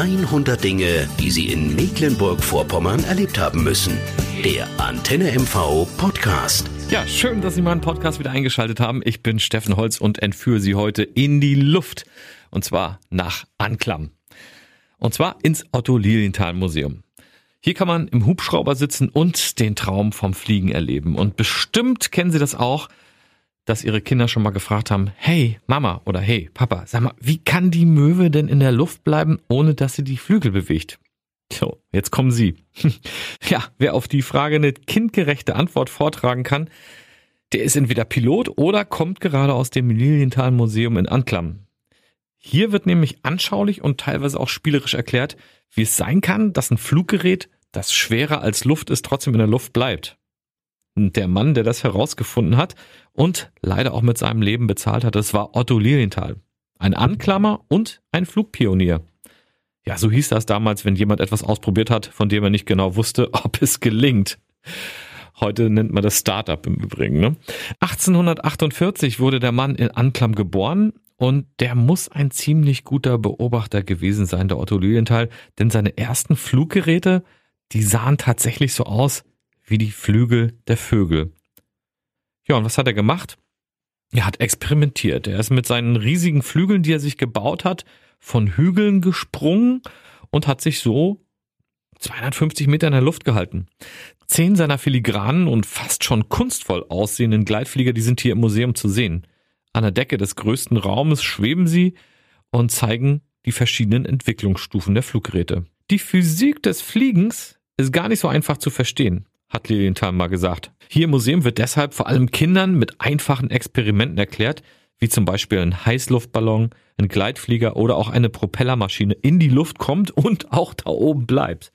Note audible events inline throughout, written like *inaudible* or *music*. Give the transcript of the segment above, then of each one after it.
100 Dinge, die Sie in Mecklenburg-Vorpommern erlebt haben müssen. Der Antenne MV Podcast. Ja, schön, dass Sie meinen Podcast wieder eingeschaltet haben. Ich bin Steffen Holz und entführe Sie heute in die Luft. Und zwar nach Anklam. Und zwar ins Otto Lilienthal Museum. Hier kann man im Hubschrauber sitzen und den Traum vom Fliegen erleben. Und bestimmt kennen Sie das auch, dass ihre Kinder schon mal gefragt haben, hey Mama oder hey Papa, sag mal, wie kann die Möwe denn in der Luft bleiben, ohne dass sie die Flügel bewegt? So, jetzt kommen Sie. *laughs* ja, wer auf die Frage eine kindgerechte Antwort vortragen kann, der ist entweder Pilot oder kommt gerade aus dem Lilienthal Museum in Anklam. Hier wird nämlich anschaulich und teilweise auch spielerisch erklärt, wie es sein kann, dass ein Fluggerät, das schwerer als Luft ist, trotzdem in der Luft bleibt. Der Mann, der das herausgefunden hat und leider auch mit seinem Leben bezahlt hat, das war Otto Lilienthal. Ein Anklammer und ein Flugpionier. Ja, so hieß das damals, wenn jemand etwas ausprobiert hat, von dem er nicht genau wusste, *laughs* ob es gelingt. Heute nennt man das Startup im Übrigen. Ne? 1848 wurde der Mann in Anklam geboren und der muss ein ziemlich guter Beobachter gewesen sein, der Otto Lilienthal, denn seine ersten Fluggeräte, die sahen tatsächlich so aus, wie die Flügel der Vögel. Ja, und was hat er gemacht? Er hat experimentiert. Er ist mit seinen riesigen Flügeln, die er sich gebaut hat, von Hügeln gesprungen und hat sich so 250 Meter in der Luft gehalten. Zehn seiner filigranen und fast schon kunstvoll aussehenden Gleitflieger, die sind hier im Museum zu sehen. An der Decke des größten Raumes schweben sie und zeigen die verschiedenen Entwicklungsstufen der Fluggeräte. Die Physik des Fliegens ist gar nicht so einfach zu verstehen hat Lilienthal mal gesagt. Hier im Museum wird deshalb vor allem Kindern mit einfachen Experimenten erklärt, wie zum Beispiel ein Heißluftballon, ein Gleitflieger oder auch eine Propellermaschine in die Luft kommt und auch da oben bleibt.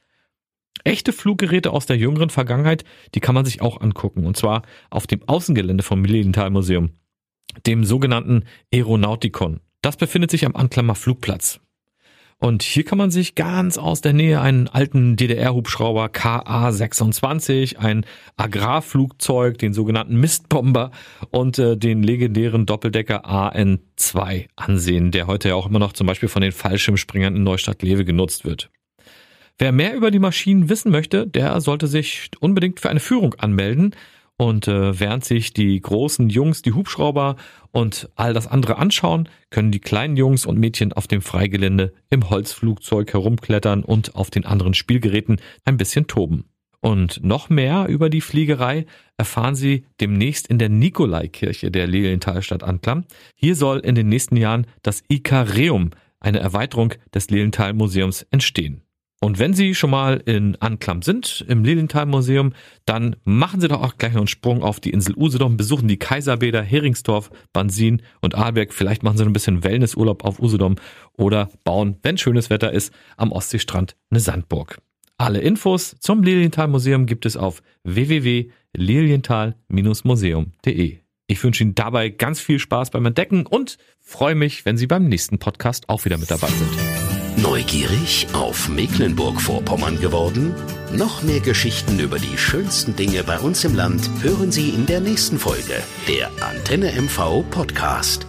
Echte Fluggeräte aus der jüngeren Vergangenheit, die kann man sich auch angucken, und zwar auf dem Außengelände vom Lilienthal Museum, dem sogenannten Aeronautikon. Das befindet sich am Anklammer Flugplatz. Und hier kann man sich ganz aus der Nähe einen alten DDR-Hubschrauber KA-26, ein Agrarflugzeug, den sogenannten Mistbomber und äh, den legendären Doppeldecker AN-2 ansehen, der heute ja auch immer noch zum Beispiel von den Fallschirmspringern in Neustadt-Lewe genutzt wird. Wer mehr über die Maschinen wissen möchte, der sollte sich unbedingt für eine Führung anmelden. Und äh, während sich die großen Jungs die Hubschrauber und all das andere anschauen, können die kleinen Jungs und Mädchen auf dem Freigelände im Holzflugzeug herumklettern und auf den anderen Spielgeräten ein bisschen toben. Und noch mehr über die Fliegerei erfahren Sie demnächst in der Nikolaikirche der Lilienthalstadt Anklam. Hier soll in den nächsten Jahren das Ikareum, eine Erweiterung des Lilienthal Museums, entstehen. Und wenn Sie schon mal in Anklam sind, im Lilienthal Museum, dann machen Sie doch auch gleich noch einen Sprung auf die Insel Usedom, besuchen die Kaiserbäder, Heringsdorf, Bansin und Ahlberg. Vielleicht machen Sie ein bisschen Wellnessurlaub auf Usedom oder bauen, wenn schönes Wetter ist, am Ostseestrand eine Sandburg. Alle Infos zum Lilienthal Museum gibt es auf www.lilienthal-museum.de. Ich wünsche Ihnen dabei ganz viel Spaß beim Entdecken und freue mich, wenn Sie beim nächsten Podcast auch wieder mit dabei sind. Neugierig auf Mecklenburg-Vorpommern geworden? Noch mehr Geschichten über die schönsten Dinge bei uns im Land hören Sie in der nächsten Folge der Antenne MV Podcast.